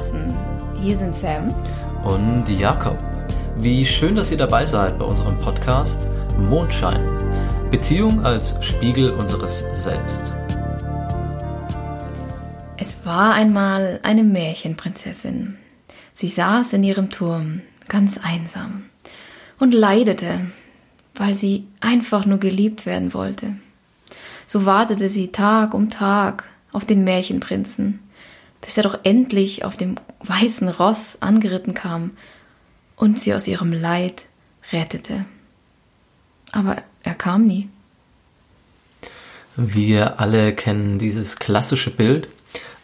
draußen. Hier sind Sam und Jakob. Wie schön, dass ihr dabei seid bei unserem Podcast Mondschein. Beziehung als Spiegel unseres Selbst. Es war einmal eine Märchenprinzessin. Sie saß in ihrem Turm, ganz einsam, und leidete, weil sie einfach nur geliebt werden wollte. So wartete sie Tag um Tag auf den Märchenprinzen, bis er doch endlich auf dem weißen Ross angeritten kam und sie aus ihrem Leid rettete. Aber er kam nie. Wir alle kennen dieses klassische Bild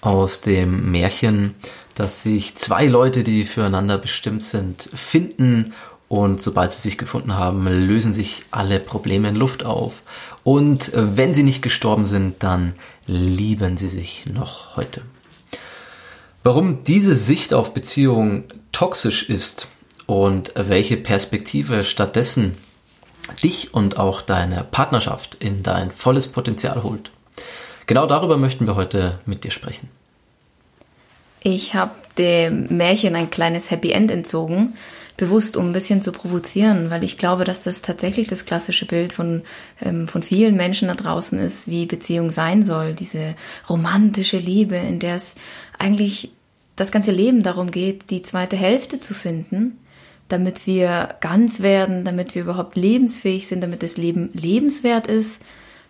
aus dem Märchen, dass sich zwei Leute, die füreinander bestimmt sind, finden und sobald sie sich gefunden haben, lösen sich alle Probleme in Luft auf. Und wenn sie nicht gestorben sind, dann lieben sie sich noch heute. Warum diese Sicht auf Beziehungen toxisch ist und welche Perspektive stattdessen dich und auch deine Partnerschaft in dein volles Potenzial holt. Genau darüber möchten wir heute mit dir sprechen. Ich habe dem Märchen ein kleines Happy End entzogen, bewusst, um ein bisschen zu provozieren, weil ich glaube, dass das tatsächlich das klassische Bild von, ähm, von vielen Menschen da draußen ist, wie Beziehung sein soll. Diese romantische Liebe, in der es eigentlich das ganze Leben darum geht, die zweite Hälfte zu finden, damit wir ganz werden, damit wir überhaupt lebensfähig sind, damit das Leben lebenswert ist.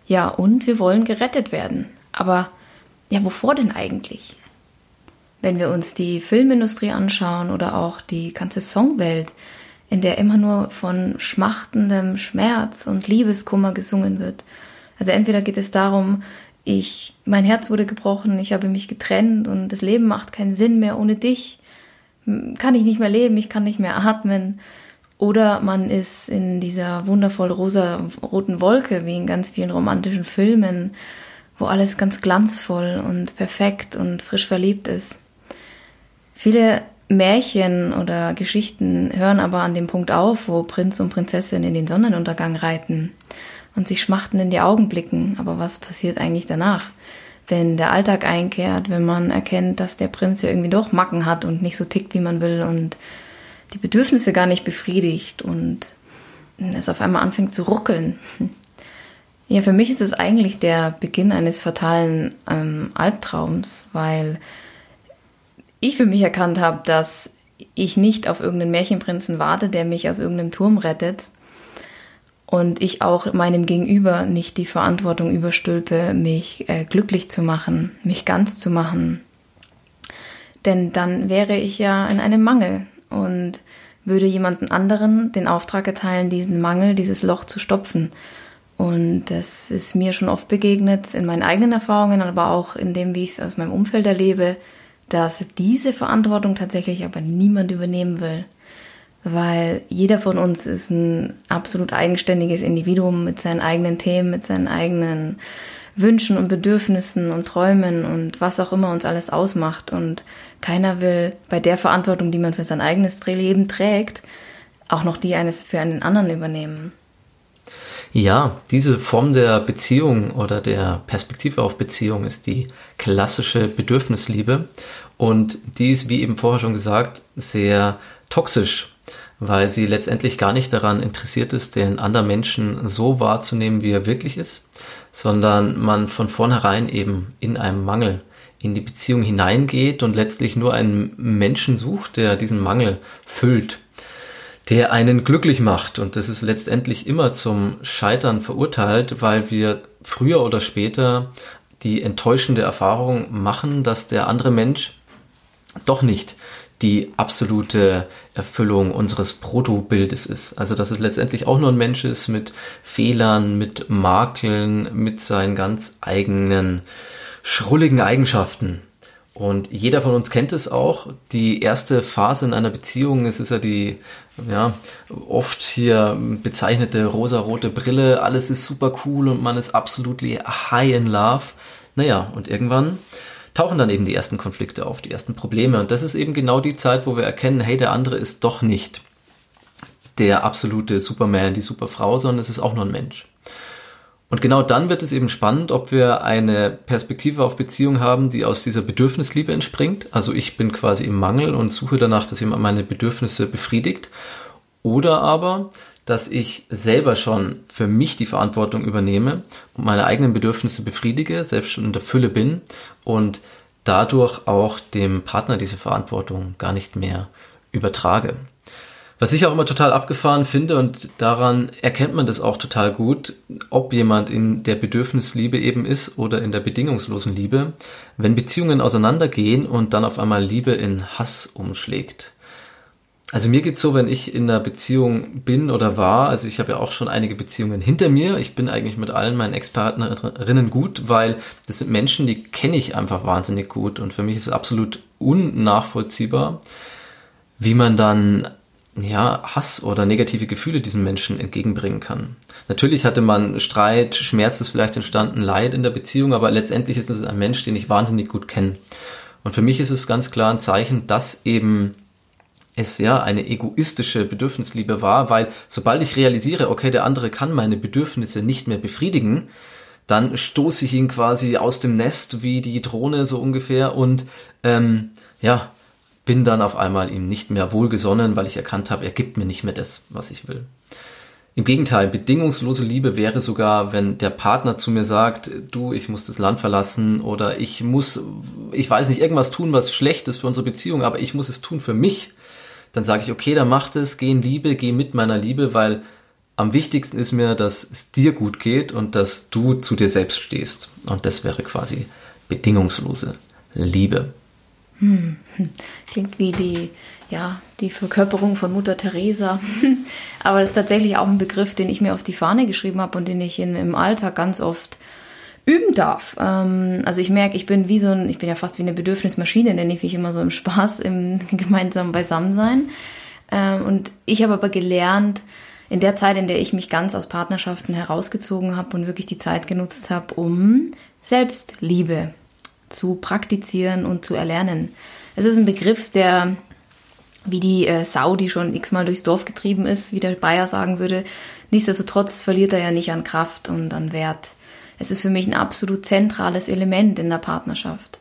Ja, und wir wollen gerettet werden. Aber ja, wovor denn eigentlich? Wenn wir uns die Filmindustrie anschauen oder auch die ganze Songwelt, in der immer nur von schmachtendem Schmerz und Liebeskummer gesungen wird. Also entweder geht es darum, ich, mein Herz wurde gebrochen, ich habe mich getrennt und das Leben macht keinen Sinn mehr ohne dich. Kann ich nicht mehr leben, ich kann nicht mehr atmen. Oder man ist in dieser wundervoll rosa-roten Wolke, wie in ganz vielen romantischen Filmen, wo alles ganz glanzvoll und perfekt und frisch verliebt ist. Viele Märchen oder Geschichten hören aber an dem Punkt auf, wo Prinz und Prinzessin in den Sonnenuntergang reiten und sich schmachten in die Augen blicken. Aber was passiert eigentlich danach? Wenn der Alltag einkehrt, wenn man erkennt, dass der Prinz ja irgendwie doch Macken hat und nicht so tickt, wie man will und die Bedürfnisse gar nicht befriedigt und es auf einmal anfängt zu ruckeln. Ja, für mich ist es eigentlich der Beginn eines fatalen ähm, Albtraums, weil ich für mich erkannt habe, dass ich nicht auf irgendeinen Märchenprinzen warte, der mich aus irgendeinem Turm rettet, und ich auch meinem Gegenüber nicht die Verantwortung überstülpe, mich äh, glücklich zu machen, mich ganz zu machen. Denn dann wäre ich ja in einem Mangel und würde jemanden anderen den Auftrag erteilen, diesen Mangel, dieses Loch zu stopfen. Und das ist mir schon oft begegnet in meinen eigenen Erfahrungen, aber auch in dem, wie ich es aus meinem Umfeld erlebe, dass diese Verantwortung tatsächlich aber niemand übernehmen will weil jeder von uns ist ein absolut eigenständiges Individuum mit seinen eigenen Themen, mit seinen eigenen Wünschen und Bedürfnissen und Träumen und was auch immer uns alles ausmacht. Und keiner will bei der Verantwortung, die man für sein eigenes Leben trägt, auch noch die eines für einen anderen übernehmen. Ja, diese Form der Beziehung oder der Perspektive auf Beziehung ist die klassische Bedürfnisliebe und die ist, wie eben vorher schon gesagt, sehr toxisch weil sie letztendlich gar nicht daran interessiert ist, den anderen Menschen so wahrzunehmen, wie er wirklich ist, sondern man von vornherein eben in einem Mangel in die Beziehung hineingeht und letztlich nur einen Menschen sucht, der diesen Mangel füllt, der einen glücklich macht. Und das ist letztendlich immer zum Scheitern verurteilt, weil wir früher oder später die enttäuschende Erfahrung machen, dass der andere Mensch doch nicht die absolute Erfüllung unseres Protobildes ist. Also dass es letztendlich auch nur ein Mensch ist mit Fehlern, mit Makeln, mit seinen ganz eigenen schrulligen Eigenschaften. Und jeder von uns kennt es auch. Die erste Phase in einer Beziehung, es ist ja die, ja, oft hier bezeichnete rosarote Brille. Alles ist super cool und man ist absolut high in love. Naja, und irgendwann tauchen dann eben die ersten Konflikte auf, die ersten Probleme. Und das ist eben genau die Zeit, wo wir erkennen, hey, der andere ist doch nicht der absolute Superman, die Superfrau, sondern es ist auch nur ein Mensch. Und genau dann wird es eben spannend, ob wir eine Perspektive auf Beziehung haben, die aus dieser Bedürfnisliebe entspringt. Also ich bin quasi im Mangel und suche danach, dass jemand meine Bedürfnisse befriedigt. Oder aber, dass ich selber schon für mich die Verantwortung übernehme und meine eigenen Bedürfnisse befriedige, selbst schon in der Fülle bin und dadurch auch dem Partner diese Verantwortung gar nicht mehr übertrage. Was ich auch immer total abgefahren finde und daran erkennt man das auch total gut, ob jemand in der Bedürfnisliebe eben ist oder in der bedingungslosen Liebe, wenn Beziehungen auseinandergehen und dann auf einmal Liebe in Hass umschlägt. Also mir geht's so, wenn ich in einer Beziehung bin oder war, also ich habe ja auch schon einige Beziehungen hinter mir. Ich bin eigentlich mit allen meinen Ex-Partnerinnen gut, weil das sind Menschen, die kenne ich einfach wahnsinnig gut und für mich ist es absolut unnachvollziehbar, wie man dann ja, Hass oder negative Gefühle diesen Menschen entgegenbringen kann. Natürlich hatte man Streit, Schmerz ist vielleicht entstanden, Leid in der Beziehung, aber letztendlich ist es ein Mensch, den ich wahnsinnig gut kenne. Und für mich ist es ganz klar ein Zeichen, dass eben es ja eine egoistische Bedürfnisliebe war, weil sobald ich realisiere, okay, der andere kann meine Bedürfnisse nicht mehr befriedigen, dann stoße ich ihn quasi aus dem Nest wie die Drohne so ungefähr und ähm, ja, bin dann auf einmal ihm nicht mehr wohlgesonnen, weil ich erkannt habe, er gibt mir nicht mehr das, was ich will. Im Gegenteil, bedingungslose Liebe wäre sogar, wenn der Partner zu mir sagt, du, ich muss das Land verlassen oder ich muss, ich weiß nicht, irgendwas tun, was schlecht ist für unsere Beziehung, aber ich muss es tun für mich. Dann sage ich, okay, dann mach es, geh in Liebe, geh mit meiner Liebe, weil am wichtigsten ist mir, dass es dir gut geht und dass du zu dir selbst stehst. Und das wäre quasi bedingungslose Liebe. Hm. Klingt wie die, ja, die Verkörperung von Mutter Teresa. Aber das ist tatsächlich auch ein Begriff, den ich mir auf die Fahne geschrieben habe und den ich in, im Alltag ganz oft üben darf. Ähm, also ich merke, ich bin wie so ein, ich bin ja fast wie eine Bedürfnismaschine, nenne ich mich immer so im Spaß, im gemeinsamen Beisammensein. Ähm, und ich habe aber gelernt, in der Zeit, in der ich mich ganz aus Partnerschaften herausgezogen habe und wirklich die Zeit genutzt habe, um Selbstliebe zu praktizieren und zu erlernen. Es ist ein Begriff, der wie die äh, Sau, die schon x-mal durchs Dorf getrieben ist, wie der Bayer sagen würde. Nichtsdestotrotz verliert er ja nicht an Kraft und an Wert. Es ist für mich ein absolut zentrales Element in der Partnerschaft.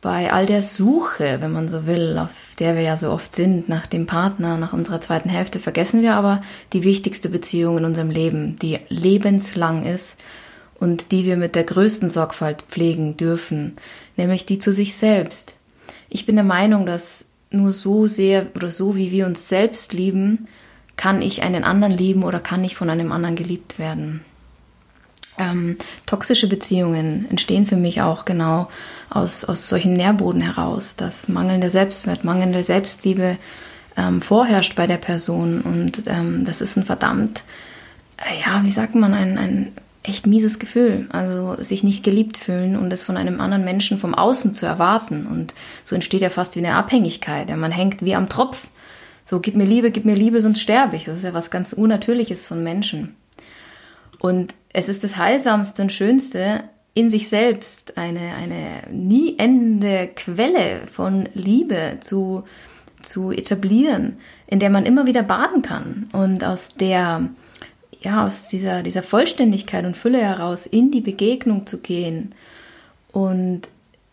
Bei all der Suche, wenn man so will, auf der wir ja so oft sind, nach dem Partner, nach unserer zweiten Hälfte, vergessen wir aber die wichtigste Beziehung in unserem Leben, die lebenslang ist und die wir mit der größten Sorgfalt pflegen dürfen, nämlich die zu sich selbst. Ich bin der Meinung, dass nur so sehr oder so wie wir uns selbst lieben, kann ich einen anderen lieben oder kann ich von einem anderen geliebt werden. Ähm, toxische Beziehungen entstehen für mich auch genau aus, aus solchen Nährboden heraus, dass mangelnder Selbstwert, mangelnde Selbstliebe ähm, vorherrscht bei der Person und ähm, das ist ein verdammt, äh, ja, wie sagt man, ein, ein echt mieses Gefühl. Also sich nicht geliebt fühlen und es von einem anderen Menschen vom Außen zu erwarten. Und so entsteht ja fast wie eine Abhängigkeit. Ja, man hängt wie am Tropf. So, gib mir Liebe, gib mir Liebe, sonst sterbe ich. Das ist ja was ganz Unnatürliches von Menschen. Und es ist das Heilsamste und Schönste, in sich selbst eine, eine nie endende Quelle von Liebe zu, zu etablieren, in der man immer wieder baden kann und aus der ja, aus dieser, dieser Vollständigkeit und Fülle heraus in die Begegnung zu gehen und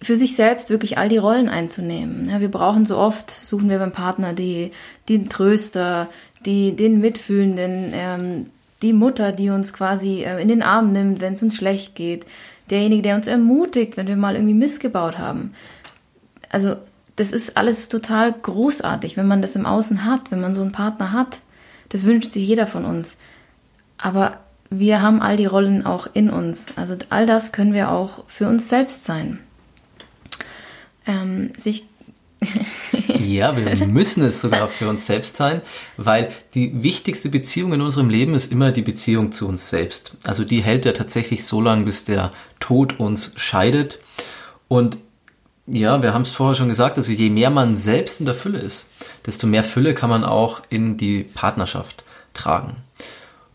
für sich selbst wirklich all die Rollen einzunehmen. Ja, wir brauchen so oft, suchen wir beim Partner die, den Tröster, die, den Mitfühlenden, ähm, die Mutter, die uns quasi äh, in den Arm nimmt, wenn es uns schlecht geht, derjenige, der uns ermutigt, wenn wir mal irgendwie missgebaut haben. Also das ist alles total großartig, wenn man das im Außen hat, wenn man so einen Partner hat. Das wünscht sich jeder von uns. Aber wir haben all die Rollen auch in uns. Also all das können wir auch für uns selbst sein. Ähm, sich ja, wir müssen es sogar für uns selbst sein, weil die wichtigste Beziehung in unserem Leben ist immer die Beziehung zu uns selbst. Also die hält ja tatsächlich so lange, bis der Tod uns scheidet. Und ja, wir haben es vorher schon gesagt, also je mehr man selbst in der Fülle ist, desto mehr Fülle kann man auch in die Partnerschaft tragen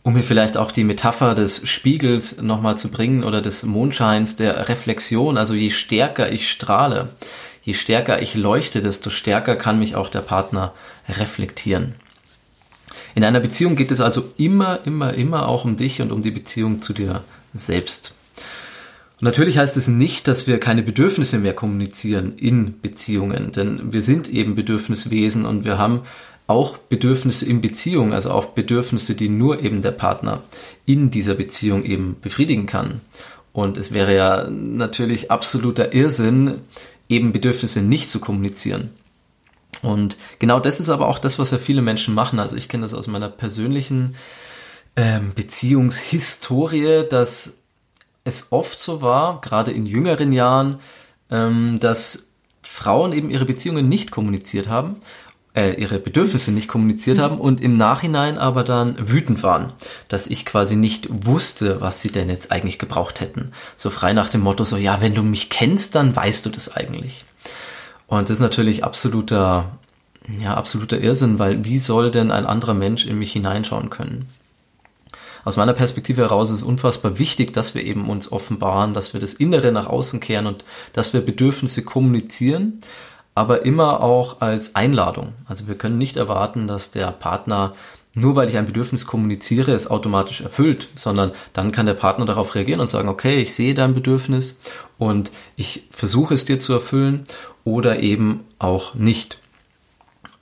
um hier vielleicht auch die Metapher des Spiegels nochmal zu bringen oder des Mondscheins, der Reflexion, also je stärker ich strahle, je stärker ich leuchte, desto stärker kann mich auch der Partner reflektieren. In einer Beziehung geht es also immer, immer, immer auch um dich und um die Beziehung zu dir selbst. Und natürlich heißt es nicht, dass wir keine Bedürfnisse mehr kommunizieren in Beziehungen, denn wir sind eben Bedürfniswesen und wir haben auch Bedürfnisse in Beziehung, also auch Bedürfnisse, die nur eben der Partner in dieser Beziehung eben befriedigen kann. Und es wäre ja natürlich absoluter Irrsinn, eben Bedürfnisse nicht zu kommunizieren. Und genau das ist aber auch das, was ja viele Menschen machen. Also ich kenne das aus meiner persönlichen ähm, Beziehungshistorie, dass es oft so war, gerade in jüngeren Jahren, ähm, dass Frauen eben ihre Beziehungen nicht kommuniziert haben, äh, ihre Bedürfnisse nicht kommuniziert haben und im Nachhinein aber dann wütend waren, dass ich quasi nicht wusste, was sie denn jetzt eigentlich gebraucht hätten. So frei nach dem Motto, so ja, wenn du mich kennst, dann weißt du das eigentlich. Und das ist natürlich absoluter, ja, absoluter Irrsinn, weil wie soll denn ein anderer Mensch in mich hineinschauen können? aus meiner Perspektive heraus ist es unfassbar wichtig, dass wir eben uns offenbaren, dass wir das Innere nach außen kehren und dass wir Bedürfnisse kommunizieren, aber immer auch als Einladung. Also wir können nicht erwarten, dass der Partner nur weil ich ein Bedürfnis kommuniziere, es automatisch erfüllt, sondern dann kann der Partner darauf reagieren und sagen, okay, ich sehe dein Bedürfnis und ich versuche es dir zu erfüllen oder eben auch nicht.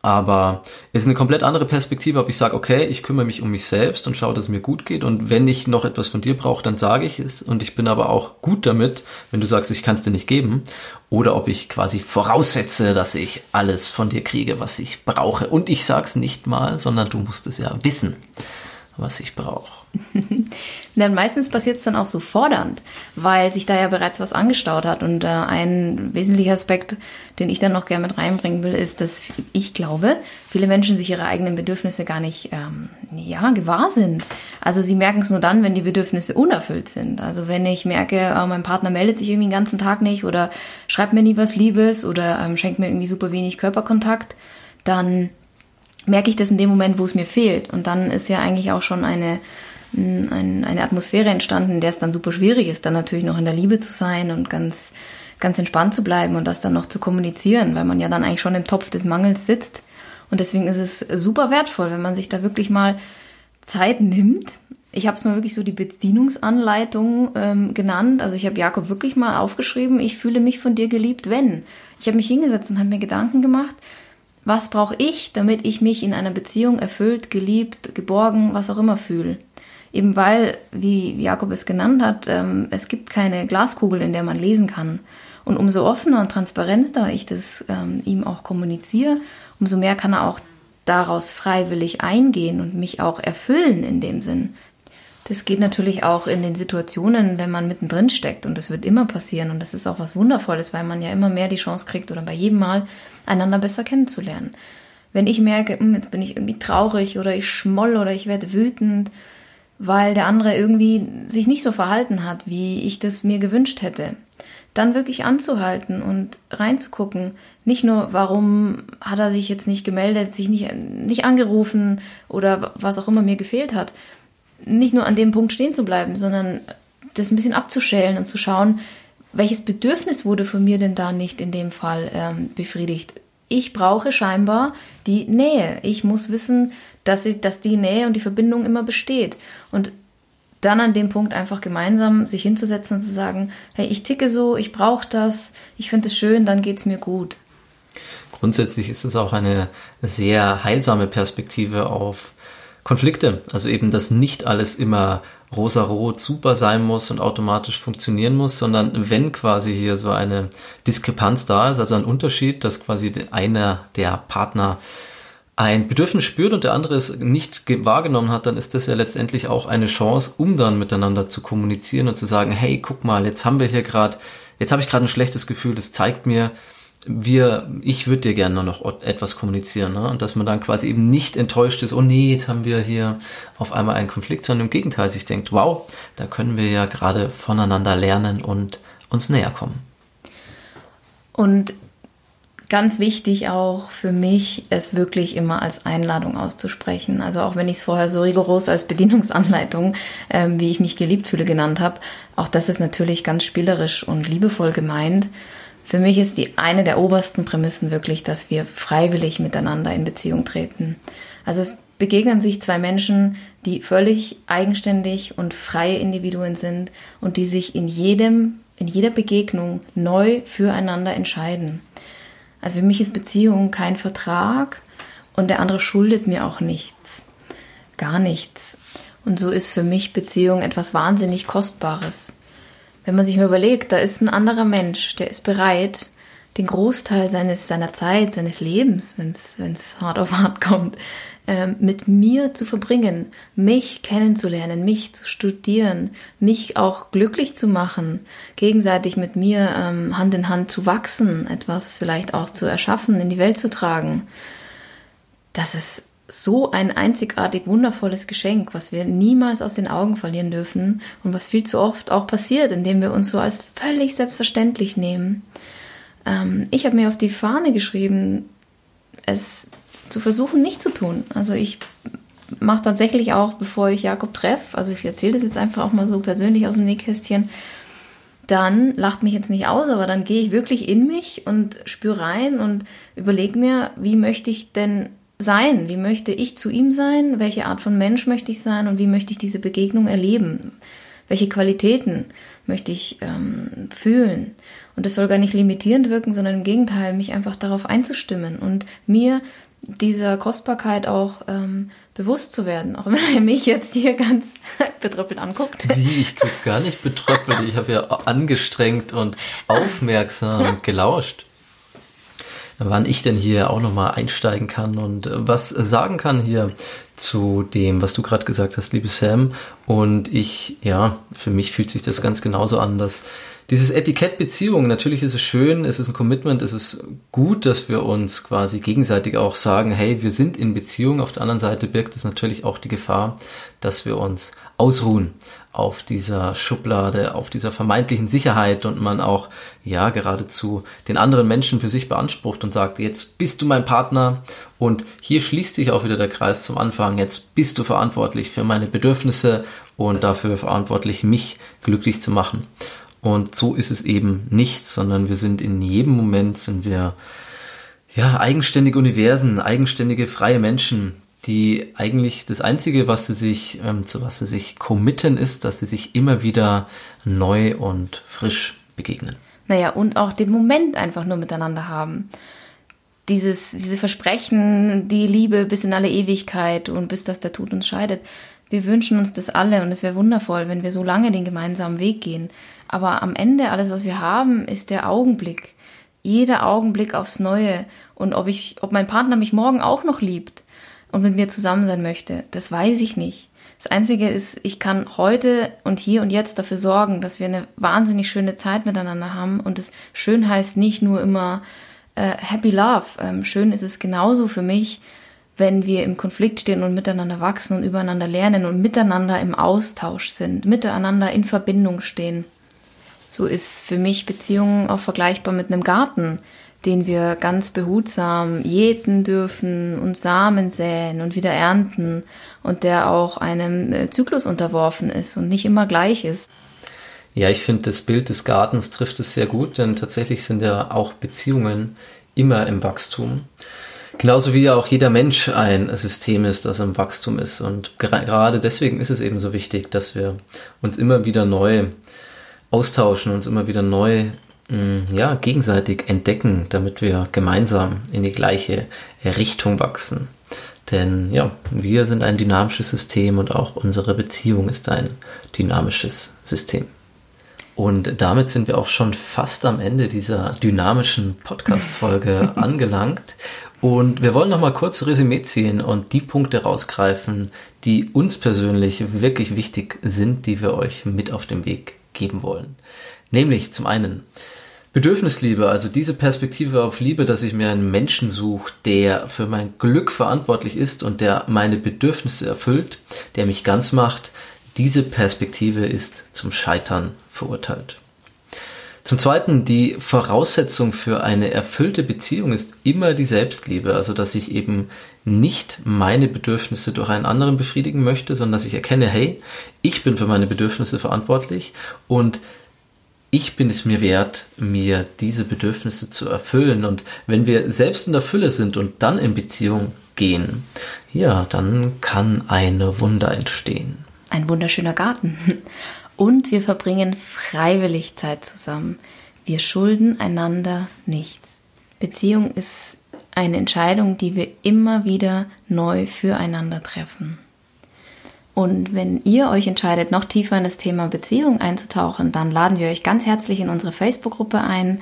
Aber es ist eine komplett andere Perspektive, ob ich sage, okay, ich kümmere mich um mich selbst und schaue, dass es mir gut geht. Und wenn ich noch etwas von dir brauche, dann sage ich es. Und ich bin aber auch gut damit, wenn du sagst, ich kann es dir nicht geben. Oder ob ich quasi voraussetze, dass ich alles von dir kriege, was ich brauche. Und ich sage es nicht mal, sondern du musst es ja wissen, was ich brauche. Denn meistens passiert es dann auch so fordernd, weil sich da ja bereits was angestaut hat. Und äh, ein wesentlicher Aspekt, den ich dann noch gerne mit reinbringen will, ist, dass ich glaube, viele Menschen sich ihre eigenen Bedürfnisse gar nicht ähm, ja, gewahr sind. Also sie merken es nur dann, wenn die Bedürfnisse unerfüllt sind. Also wenn ich merke, äh, mein Partner meldet sich irgendwie den ganzen Tag nicht oder schreibt mir nie was Liebes oder ähm, schenkt mir irgendwie super wenig Körperkontakt, dann merke ich das in dem Moment, wo es mir fehlt. Und dann ist ja eigentlich auch schon eine ein, eine Atmosphäre entstanden, in der es dann super schwierig ist, dann natürlich noch in der Liebe zu sein und ganz, ganz entspannt zu bleiben und das dann noch zu kommunizieren, weil man ja dann eigentlich schon im Topf des Mangels sitzt. Und deswegen ist es super wertvoll, wenn man sich da wirklich mal Zeit nimmt. Ich habe es mal wirklich so die Bedienungsanleitung ähm, genannt. Also ich habe Jakob wirklich mal aufgeschrieben, ich fühle mich von dir geliebt, wenn. Ich habe mich hingesetzt und habe mir Gedanken gemacht, was brauche ich, damit ich mich in einer Beziehung erfüllt, geliebt, geborgen, was auch immer fühle. Eben weil, wie Jakob es genannt hat, ähm, es gibt keine Glaskugel, in der man lesen kann. Und umso offener und transparenter ich das ähm, ihm auch kommuniziere, umso mehr kann er auch daraus freiwillig eingehen und mich auch erfüllen in dem Sinn. Das geht natürlich auch in den Situationen, wenn man mittendrin steckt und das wird immer passieren und das ist auch was Wundervolles, weil man ja immer mehr die Chance kriegt oder bei jedem Mal einander besser kennenzulernen. Wenn ich merke, hm, jetzt bin ich irgendwie traurig oder ich schmoll oder ich werde wütend, weil der andere irgendwie sich nicht so verhalten hat, wie ich das mir gewünscht hätte. Dann wirklich anzuhalten und reinzugucken. Nicht nur, warum hat er sich jetzt nicht gemeldet, sich nicht, nicht angerufen oder was auch immer mir gefehlt hat. Nicht nur an dem Punkt stehen zu bleiben, sondern das ein bisschen abzuschälen und zu schauen, welches Bedürfnis wurde von mir denn da nicht in dem Fall ähm, befriedigt. Ich brauche scheinbar die Nähe. Ich muss wissen, dass, ich, dass die Nähe und die Verbindung immer besteht. Und dann an dem Punkt einfach gemeinsam sich hinzusetzen und zu sagen, hey, ich ticke so, ich brauche das, ich finde es schön, dann geht es mir gut. Grundsätzlich ist es auch eine sehr heilsame Perspektive auf Konflikte. Also eben, dass nicht alles immer rosa-rot super sein muss und automatisch funktionieren muss, sondern wenn quasi hier so eine Diskrepanz da ist, also ein Unterschied, dass quasi einer der Partner ein Bedürfnis spürt und der andere es nicht wahrgenommen hat, dann ist das ja letztendlich auch eine Chance, um dann miteinander zu kommunizieren und zu sagen, hey, guck mal, jetzt haben wir hier gerade, jetzt habe ich gerade ein schlechtes Gefühl, das zeigt mir, wir, ich würde dir gerne noch etwas kommunizieren, ne? Und dass man dann quasi eben nicht enttäuscht ist, oh nee, jetzt haben wir hier auf einmal einen Konflikt, sondern im Gegenteil sich denkt, wow, da können wir ja gerade voneinander lernen und uns näher kommen. Und Ganz wichtig auch für mich, es wirklich immer als Einladung auszusprechen. Also auch wenn ich es vorher so rigoros als Bedienungsanleitung, ähm, wie ich mich geliebt fühle, genannt habe, auch das ist natürlich ganz spielerisch und liebevoll gemeint. Für mich ist die eine der obersten Prämissen wirklich, dass wir freiwillig miteinander in Beziehung treten. Also es begegnen sich zwei Menschen, die völlig eigenständig und freie Individuen sind und die sich in jedem, in jeder Begegnung neu füreinander entscheiden. Also für mich ist Beziehung kein Vertrag und der andere schuldet mir auch nichts. Gar nichts. Und so ist für mich Beziehung etwas wahnsinnig Kostbares. Wenn man sich mal überlegt, da ist ein anderer Mensch, der ist bereit, den Großteil seines, seiner Zeit, seines Lebens, wenn es hart auf hart kommt, ähm, mit mir zu verbringen, mich kennenzulernen, mich zu studieren, mich auch glücklich zu machen, gegenseitig mit mir ähm, Hand in Hand zu wachsen, etwas vielleicht auch zu erschaffen, in die Welt zu tragen. Das ist so ein einzigartig wundervolles Geschenk, was wir niemals aus den Augen verlieren dürfen und was viel zu oft auch passiert, indem wir uns so als völlig selbstverständlich nehmen. Ähm, ich habe mir auf die Fahne geschrieben, es zu versuchen, nicht zu tun. Also ich mache tatsächlich auch, bevor ich Jakob treffe, also ich erzähle das jetzt einfach auch mal so persönlich aus dem Nähkästchen, dann lacht mich jetzt nicht aus, aber dann gehe ich wirklich in mich und spüre rein und überlege mir, wie möchte ich denn sein? Wie möchte ich zu ihm sein? Welche Art von Mensch möchte ich sein? Und wie möchte ich diese Begegnung erleben? Welche Qualitäten möchte ich ähm, fühlen? Und das soll gar nicht limitierend wirken, sondern im Gegenteil, mich einfach darauf einzustimmen und mir dieser Kostbarkeit auch ähm, bewusst zu werden, auch wenn er mich jetzt hier ganz betröppelt anguckt. Wie, ich gucke gar nicht betröppelt, ich habe ja angestrengt und aufmerksam gelauscht. Wann ich denn hier auch nochmal einsteigen kann und was sagen kann hier zu dem, was du gerade gesagt hast, liebe Sam. Und ich, ja, für mich fühlt sich das ganz genauso an, dass dieses Etikett Beziehung, natürlich ist es schön, es ist ein Commitment, es ist gut, dass wir uns quasi gegenseitig auch sagen, hey, wir sind in Beziehung. Auf der anderen Seite birgt es natürlich auch die Gefahr, dass wir uns ausruhen auf dieser Schublade, auf dieser vermeintlichen Sicherheit und man auch, ja, geradezu den anderen Menschen für sich beansprucht und sagt, jetzt bist du mein Partner und hier schließt sich auch wieder der Kreis zum Anfang, jetzt bist du verantwortlich für meine Bedürfnisse und dafür verantwortlich, mich glücklich zu machen. Und so ist es eben nicht, sondern wir sind in jedem Moment sind wir ja eigenständige Universen, eigenständige freie Menschen, die eigentlich das einzige, was sie sich ähm, zu was sie sich committen, ist, dass sie sich immer wieder neu und frisch begegnen. Naja, und auch den Moment einfach nur miteinander haben. Dieses, diese Versprechen, die Liebe bis in alle Ewigkeit und bis dass der Tod uns scheidet. Wir wünschen uns das alle und es wäre wundervoll, wenn wir so lange den gemeinsamen Weg gehen. Aber am Ende, alles, was wir haben, ist der Augenblick. Jeder Augenblick aufs Neue. Und ob ich, ob mein Partner mich morgen auch noch liebt und mit mir zusammen sein möchte, das weiß ich nicht. Das Einzige ist, ich kann heute und hier und jetzt dafür sorgen, dass wir eine wahnsinnig schöne Zeit miteinander haben. Und es schön heißt nicht nur immer äh, Happy Love. Ähm, schön ist es genauso für mich, wenn wir im Konflikt stehen und miteinander wachsen und übereinander lernen und miteinander im Austausch sind, miteinander in Verbindung stehen. So ist für mich Beziehung auch vergleichbar mit einem Garten, den wir ganz behutsam jäten dürfen und Samen säen und wieder ernten und der auch einem äh, Zyklus unterworfen ist und nicht immer gleich ist. Ja, ich finde, das Bild des Gartens trifft es sehr gut, denn tatsächlich sind ja auch Beziehungen immer im Wachstum. Genauso wie ja auch jeder Mensch ein System ist, das im Wachstum ist. Und gerade deswegen ist es eben so wichtig, dass wir uns immer wieder neu austauschen, uns immer wieder neu mm, ja, gegenseitig entdecken, damit wir gemeinsam in die gleiche Richtung wachsen. Denn ja, wir sind ein dynamisches System und auch unsere Beziehung ist ein dynamisches System. Und damit sind wir auch schon fast am Ende dieser dynamischen Podcast-Folge angelangt. Und wir wollen noch mal kurz Resümee ziehen und die Punkte rausgreifen, die uns persönlich wirklich wichtig sind, die wir euch mit auf den Weg geben wollen. Nämlich zum einen Bedürfnisliebe, also diese Perspektive auf Liebe, dass ich mir einen Menschen suche, der für mein Glück verantwortlich ist und der meine Bedürfnisse erfüllt, der mich ganz macht, diese Perspektive ist zum Scheitern verurteilt. Zum Zweiten, die Voraussetzung für eine erfüllte Beziehung ist immer die Selbstliebe, also dass ich eben nicht meine Bedürfnisse durch einen anderen befriedigen möchte, sondern dass ich erkenne, hey, ich bin für meine Bedürfnisse verantwortlich und ich bin es mir wert, mir diese Bedürfnisse zu erfüllen. Und wenn wir selbst in der Fülle sind und dann in Beziehung gehen, ja, dann kann ein Wunder entstehen. Ein wunderschöner Garten. Und wir verbringen freiwillig Zeit zusammen. Wir schulden einander nichts. Beziehung ist eine Entscheidung, die wir immer wieder neu füreinander treffen. Und wenn ihr euch entscheidet, noch tiefer in das Thema Beziehung einzutauchen, dann laden wir euch ganz herzlich in unsere Facebook-Gruppe ein,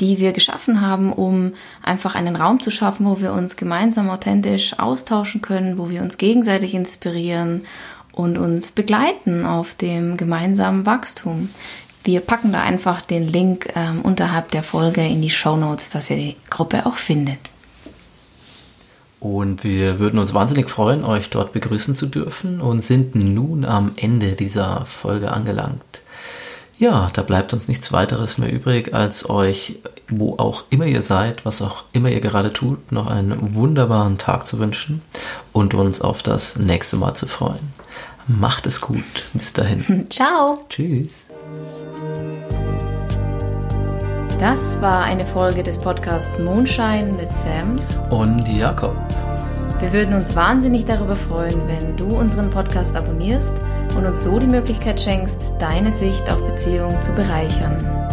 die wir geschaffen haben, um einfach einen Raum zu schaffen, wo wir uns gemeinsam authentisch austauschen können, wo wir uns gegenseitig inspirieren und uns begleiten auf dem gemeinsamen Wachstum. Wir packen da einfach den Link ähm, unterhalb der Folge in die Show Notes, dass ihr die Gruppe auch findet. Und wir würden uns wahnsinnig freuen, euch dort begrüßen zu dürfen und sind nun am Ende dieser Folge angelangt. Ja, da bleibt uns nichts weiteres mehr übrig, als euch, wo auch immer ihr seid, was auch immer ihr gerade tut, noch einen wunderbaren Tag zu wünschen und uns auf das nächste Mal zu freuen. Macht es gut. Bis dahin. Ciao. Tschüss. Das war eine Folge des Podcasts Mondschein mit Sam und Jakob. Wir würden uns wahnsinnig darüber freuen, wenn du unseren Podcast abonnierst und uns so die Möglichkeit schenkst, deine Sicht auf Beziehungen zu bereichern.